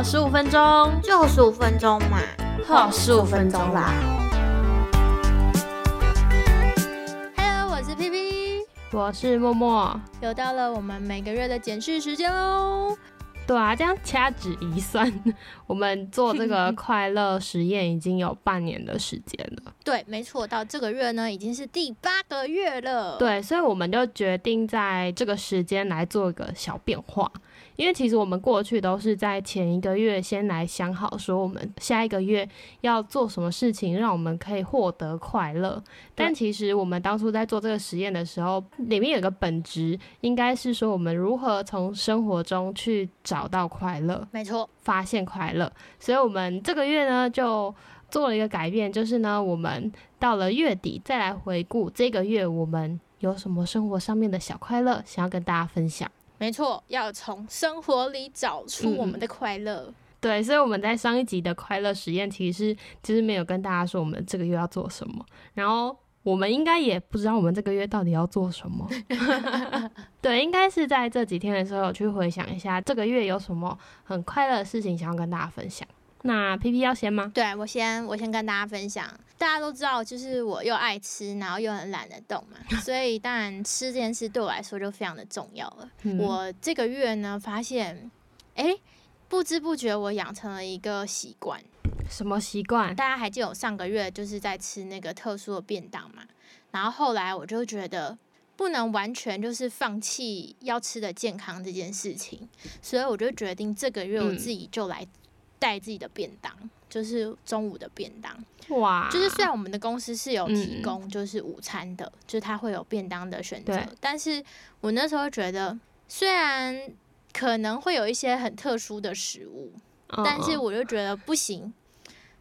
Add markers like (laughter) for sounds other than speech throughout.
好十五分钟，就十五分钟嘛，好十五分钟啦。Hello，我是 P P，我是默默。又到了我们每个月的检视时间喽。对啊，这样掐指一算，我们做这个 (laughs) 快乐实验已经有半年的时间了。对，没错，到这个月呢已经是第八个月了。，对，所以我们就决定在这个时间来做一个小变化。因为其实我们过去都是在前一个月先来想好，说我们下一个月要做什么事情，让我们可以获得快乐。但其实我们当初在做这个实验的时候，里面有个本质，应该是说我们如何从生活中去找到快乐。没错，发现快乐，所以我们这个月呢就做了一个改变，就是呢，我们到了月底再来回顾这个月我们有什么生活上面的小快乐，想要跟大家分享。没错，要从生活里找出我们的快乐。对，所以我们在上一集的快乐实验，其实是其实没有跟大家说我们这个月要做什么，然后我们应该也不知道我们这个月到底要做什么。(laughs) 对，应该是在这几天的时候有去回想一下这个月有什么很快乐的事情想要跟大家分享。那 P P 要先吗？对我先，我先跟大家分享。大家都知道，就是我又爱吃，然后又很懒得动嘛，(laughs) 所以当然吃这件事对我来说就非常的重要了。嗯我这个月呢，发现，哎，不知不觉我养成了一个习惯。什么习惯？大家还记得我上个月就是在吃那个特殊的便当嘛？然后后来我就觉得不能完全就是放弃要吃的健康这件事情，所以我就决定这个月我嗯自己就来带自己的便当，就是中午的便当。哇，就是虽然我们的公司是有提嗯供就是午餐的，就是它会有便当的选择，但是我那时候觉得虽然可能会有一些很特殊的食物，嗯，但是嗯我就觉得不行，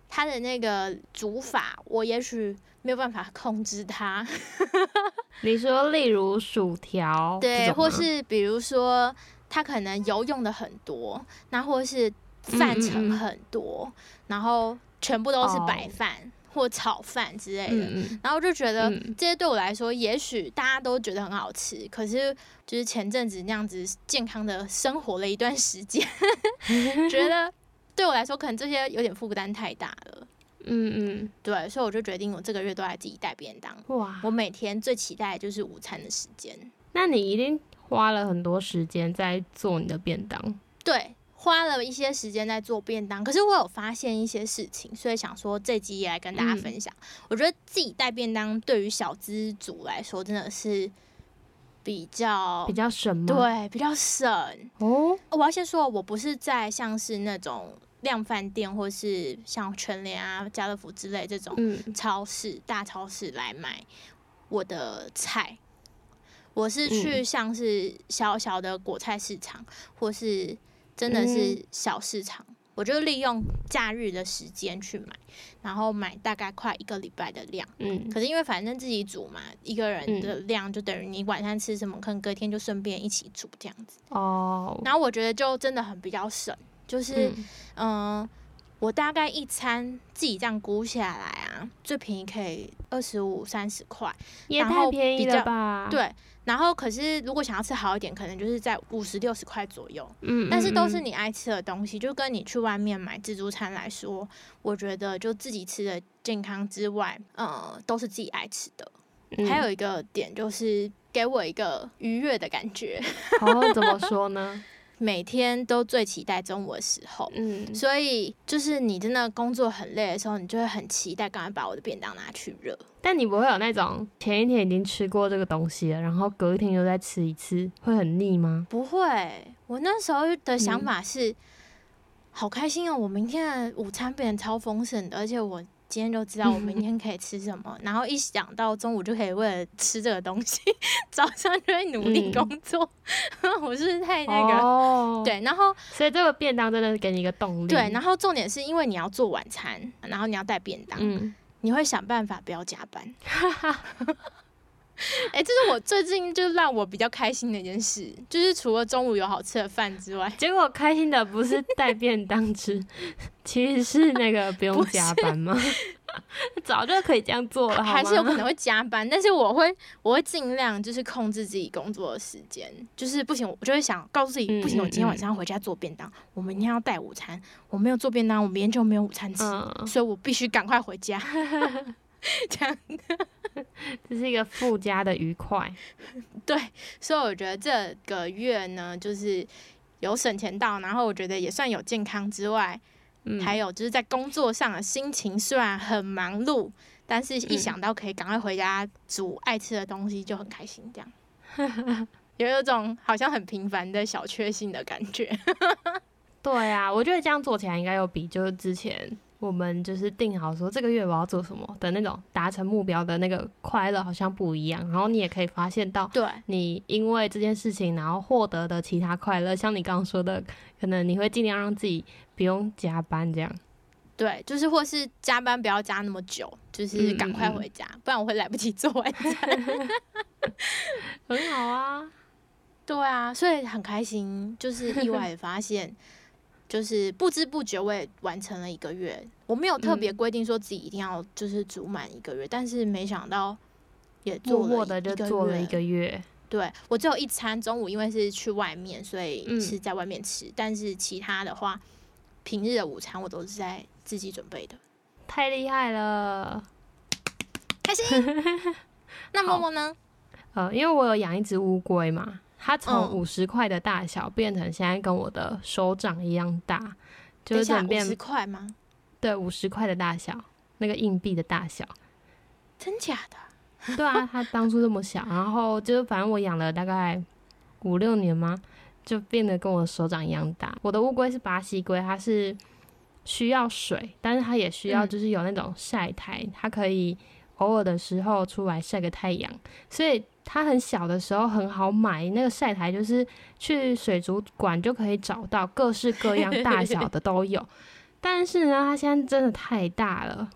它的那个煮法我也许没有办法控制它，(laughs) 你说例如薯条，对，或是比如说它可能油用的很多，那或是饭嗯嗯嗯。盛很多，然后全部都是白哦饭、或炒饭之类的。然后就觉得嗯。这些对我来说，也许大家都觉得很好吃，可是就是前阵子那样子健康的生活了一段时间，(laughs) 觉得对我来说可能这些有点负担太大了。嗯对，所以我就决定我这个月都来自己带便当。嗯，哇，我每天最期待的就是午餐的时间。那你一定花了很多时间在做你的便当，对，花了一些时间在做便当，可是我有发现一些事情，所以想说这集也来跟大家分享。我觉得自己带便当对于小资族来说真的是比较比较省吗？，对比较省。哦，我要先说，我不是在像是那种量饭店或是像全联啊、家乐福之类这种嗯超市、大超市来买我的菜。我是去嗯像是小小的果菜市场，或是真的是嗯小市场，我就利用假日的时间去买，然后买大概快一个礼拜的量。嗯，可是因为反正自己煮嘛，一个人嗯的量就等于你晚上吃什么，可能隔天就顺便一起煮这样子。哦，然后我觉得就真的很比较省，就是嗯嗯、我大概一餐自己这样估下来啊，最便宜可以二十五三十块，也太便宜了吧？，对。然后可是如果想要吃好一点，可能就是在五十六十块左右，嗯，但是都是嗯你爱吃的东西，就跟你去外面买自助餐来说，我觉得就自己吃的健康之外，呃，都是自己爱吃的。嗯还有一个点就是给我一个愉悦的感觉，哦，怎么说呢？每天都最期待中午的时候。嗯，所以就是你真的工作很累的时候，你就会很期待赶快把我的便当拿去热。但你不会有那种前一天已经吃过这个东西了，然后隔一天又再吃一次，会很腻吗？不会，我那时候的嗯想法是，好开心哦！我明天的午餐变得超丰盛的，而且我今天就知道我明天 (laughs) 可以吃什么，然后一想到中午就可以为了吃这个东西，(laughs) 早上就会努力嗯工作。(laughs) 我是太那个？哦，，对，然后所以这个便当真的是给你一个动力。对，然后重点是因为你要做晚餐，然后你要带便当，嗯，你会想办法不要加班。(laughs) 哎、这是我最近就让我比较开心的一件事，就是除了中午有好吃的饭之外，结果开心的不是带便当吃，(laughs) 其实是那个不用加班吗？(laughs) 早就可以这样做了，还是有可能会加班，但是我会我会尽量就是控制自己工作的时间，就是不行，我就会想告诉自己，不行，我今天晚上要回家做便当，我明天要带午餐，我没有做便当，我明天就没有午餐吃，所以我必须赶快回家。这样，这是一个附加的愉快。(laughs) 对，所以我觉得这个月呢，就是有省钱到，然后我觉得也算有健康之外。还有就是在工作上的心情虽然很忙碌，但是一想到可以赶快回家煮爱吃的东西就很开心，这样有一种好像很平凡的小确幸的感觉。(laughs) 对啊，我觉得这样做起来应该有比就是之前我们就是定好说这个月我要做什么的那种达成目标的那个快乐好像不一样。然后你也可以发现到，对，你因为这件事情然后获得的其他快乐，像你刚刚说的，可能你会尽量让自己。不用加班这样，对，就是或是加班不要加那么久，就是赶快回家，不然我会来不及做晚餐。(laughs) 很好啊，对啊，所以很开心，就是意外的发现，就是不知不觉我也完成了一个月。我没有特别规定说自己一定要就是煮满一个月，但是没想到也做了的就做了一个月。对我只有一餐中午，因为是去外面，所以是在外面吃，但是其他的话。平日的午餐我都是在自己准备的，太厉害了，开心。(laughs) 那默默呢？呃，因为我有养一只乌龟嘛，它从五十块的大小变成现在跟我的手掌一样大，就是五十块吗？对，五十块的大小，那个硬币的大小，真假的？对啊，(laughs) 它当初这么小，然后就是反正我养了大概五六年吗？就变得跟我手掌一样大。我的乌龟是巴西龟，它是需要水，但是它也需要就是有那种晒台，它可以偶尔的时候出来晒个太阳。所以它很小的时候很好买，那个晒台就是去水族馆就可以找到各式各样大小的都有。但是呢，它现在真的太大了。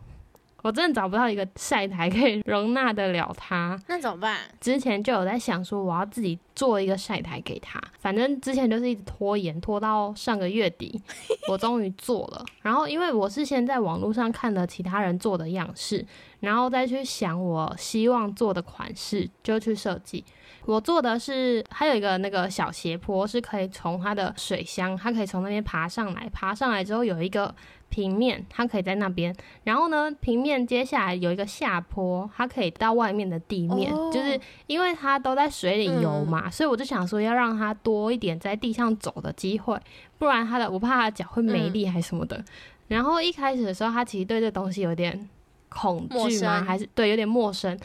我真的找不到一个晒台可以容纳得了它，那怎么办？之前就有在想说，我要自己做一个晒台给他。反正之前就是一直拖延，拖到上个月底，我终于做了。然后因为我是先在网络上看了其他人做的样式，然后再去想我希望做的款式，就去设计。我做的是还有一个那个小斜坡，是可以从它的水箱，它可以从那边爬上来，爬上来之后有一个。平面它可以在那边，然后呢，平面接下来有一个下坡，它可以到外面的地面，就是因为它都在水里游嘛，所以我就想说要让它多一点在地上走的机会，不然它的我怕它的脚会没力还是什么的。然后一开始的时候，它其实对这东西有点恐惧吗？还是对有点陌生？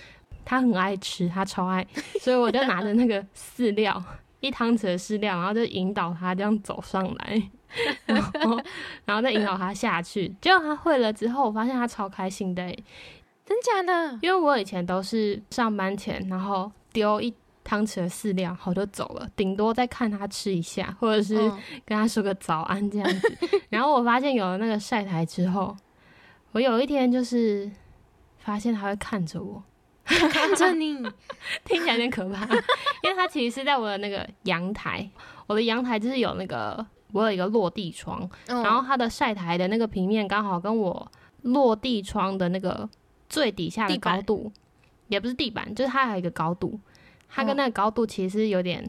它很爱吃，它超爱，(laughs) 所以我就拿着那个饲料，一汤匙的饲料，然后就引导它这样走上来。然后，然后再引导他下去。(laughs) 结果他会了之后，我发现他超开心的，真假的？因为我以前都是上班前，然后丢一汤匙的饲料，好就走了，顶多再看他吃一下，或者是跟他说个早安这样子。(laughs) 然后我发现有了那个晒台之后，我有一天就是发现他会看着我，看着你，(laughs) 听起来有点可怕，因为他其实是在我的那个阳台，我的阳台就是有那个。我有一个落地窗，然后它的晒台的那个平面刚好跟我落地窗的那个最底下的高度，也不是地板，就是它还有一个高度，它跟那个高度其实有点。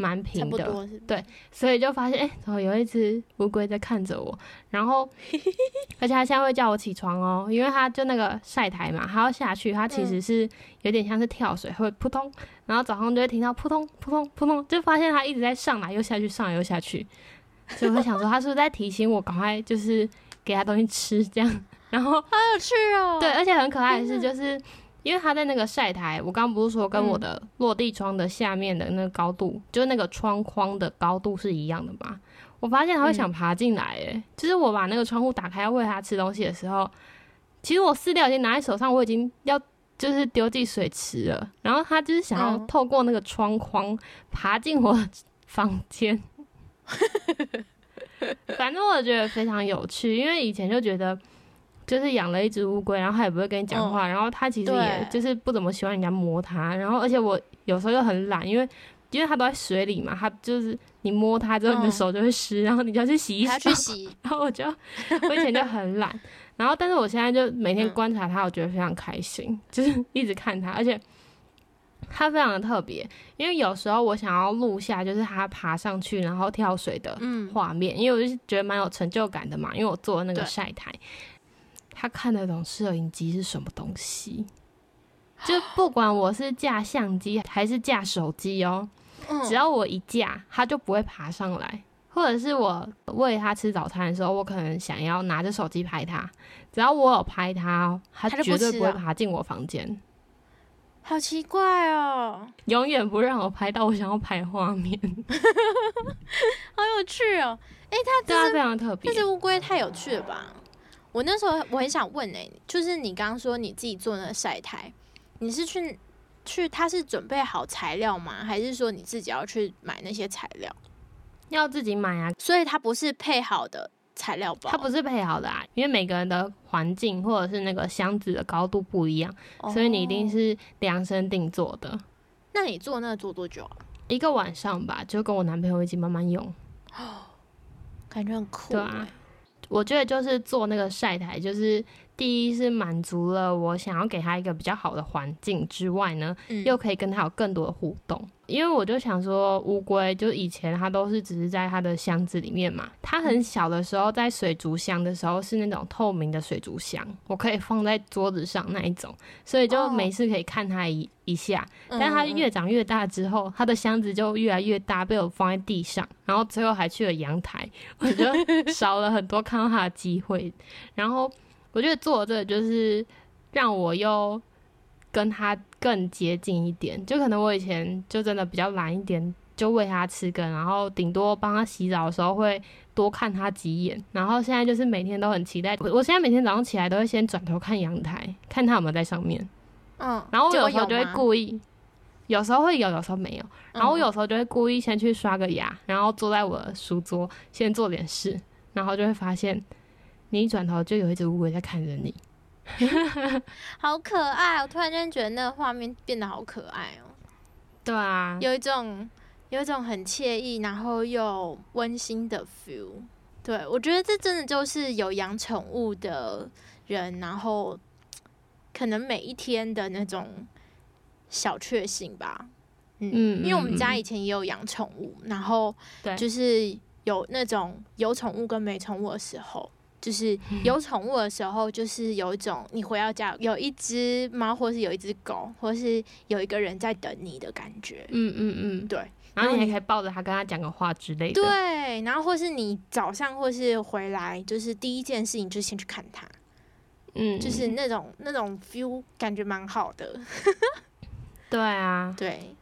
蛮平的，对，所以就发现，哎，怎么有一只乌龟在看着我？然后，(laughs) 而且它现在会叫我起床哦，因为它就那个晒台嘛，它要下去，它其实是有点像是跳水，会扑通，然后早上就会听到扑通扑通扑通，就发现它一直在上来又下去，上来又下去，所以我想说，他是不是在提醒我赶快就是给他东西吃这样？然后好有趣哦，对，而且很可爱的是就是。因为他在那个晒台，我刚刚不是说跟我的落地窗的下面的那个高度，就是那个窗框的高度是一样的嘛？我发现他会想爬进来，诶，就是我把那个窗户打开要喂他吃东西的时候，其实我饲料已经拿在手上，我已经要就是丢进水池了，然后他就是想要透过那个窗框爬进我房间，(laughs) 反正我觉得非常有趣，因为以前就觉得。就是养了一只乌龟，然后它也不会跟你讲话，然后它其实也就是不怎么喜欢人家摸它，然后而且我有时候又很懒，因为因为它都在水里嘛，它就是你摸它之后，你的嗯手就会湿，然后你就要去洗手还要。去洗，然后我就我以前就很懒，然后但是我现在就每天嗯观察它，我觉得非常开心，就是一直看它，而且它非常的特别，因为有时候我想要录下就是它爬上去然后跳水的嗯，画面，因为我就是觉得蛮有成就感的嘛，因为我做了那个晒台，他看得懂摄影机是什么东西，就不管我是架相机还是架手机哦，嗯。只要我一架，它就不会爬上来。或者是我喂它吃早餐的时候，我可能想要拿着手机拍它，只要我有拍它哦，它绝对不会爬进我房间，好奇怪哦，永远不让我拍到我想要拍的画面。(laughs) 好有趣哦。对啊，非常特别这。只乌龟太有趣了吧！我那时候我很想问哎、就是你刚刚说你自己做那个晒台，你是去去它是准备好材料吗？还是说你自己要去买那些材料？要自己买啊，所以它不是配好的材料包，它不是配好的啊，因为每个人的环境或者是那个箱子的高度不一样，哦所以你一定。是量身定做的。那你做那个做多久啊？一个晚上吧，就跟我男朋友一起慢慢用。哦感觉很酷、对啊，我觉得就是做那个晒台，就是第一是满足了我想要给他一个比较好的环境之外呢，嗯又可以跟他有更多的互动。因为我就想说，乌龟就以前它都是只是在它的箱子里面嘛，它很小的时候在水族箱的时候是那种透明的水族箱，我可以放在桌子上那一种，所以就哦每次可以看它一一下。嗯但它嗯越长越大之后，它的箱子就越来越大，被我放在地上，然后最后还去了阳台，我就少了很多看到它的机会。然后我觉得做这就是让我又跟他更接近一点，就可能我以前就真的比较懒一点，就喂他吃根，然后顶多帮他洗澡的时候会多看他几眼，然后现在就是每天都很期待。我我现在每天早上起来都会先转头看阳台，看他有没有在上面。嗯，然后我有时候就会故意，有时候会有，有时候没有。然后我嗯有时候就会故意先去刷个牙，然后坐在我的书桌先做点事，然后就会发现，你一转头就有一只乌龟在看着你。(laughs) 好可爱，我突然间觉得那个画面变得好可爱哦，对啊，有一种有一种很惬意，然后又温馨的 feel。对我觉得这真的就是有养宠物的人，然后可能每一天的那种小确幸吧。嗯，嗯因为我们家以前也有养宠物，然后对就是有那种有宠物跟没宠物的时候。就是嗯。有宠物的时候，就是有一种你回到家有一只猫，或是有一只狗，或是有一个人在等你的感觉。嗯嗯嗯，对，然后你还可以抱着它跟它讲个话之类的。对，然后或是你早上或是回来，就是第一件事情就先去看它，嗯，就是那种那种 feel 感觉蛮好的。(laughs) 对啊，对，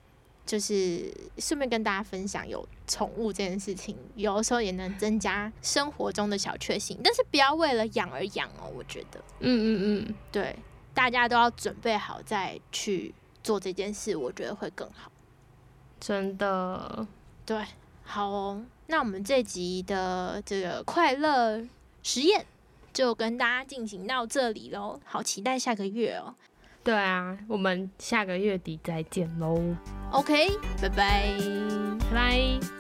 就是顺便跟大家分享有宠物这件事情，有的时候也能增加生活中的小确幸，但是不要为了养而养哦，我觉得嗯嗯嗯，对，大家都要准备好再去做这件事，我觉得会更好。真的，对，好哦，那我们这集的这个快乐实验就跟大家进行到这里喽，好期待下个月哦。对啊，我们下个月底再见喽，OK，拜拜。拜拜。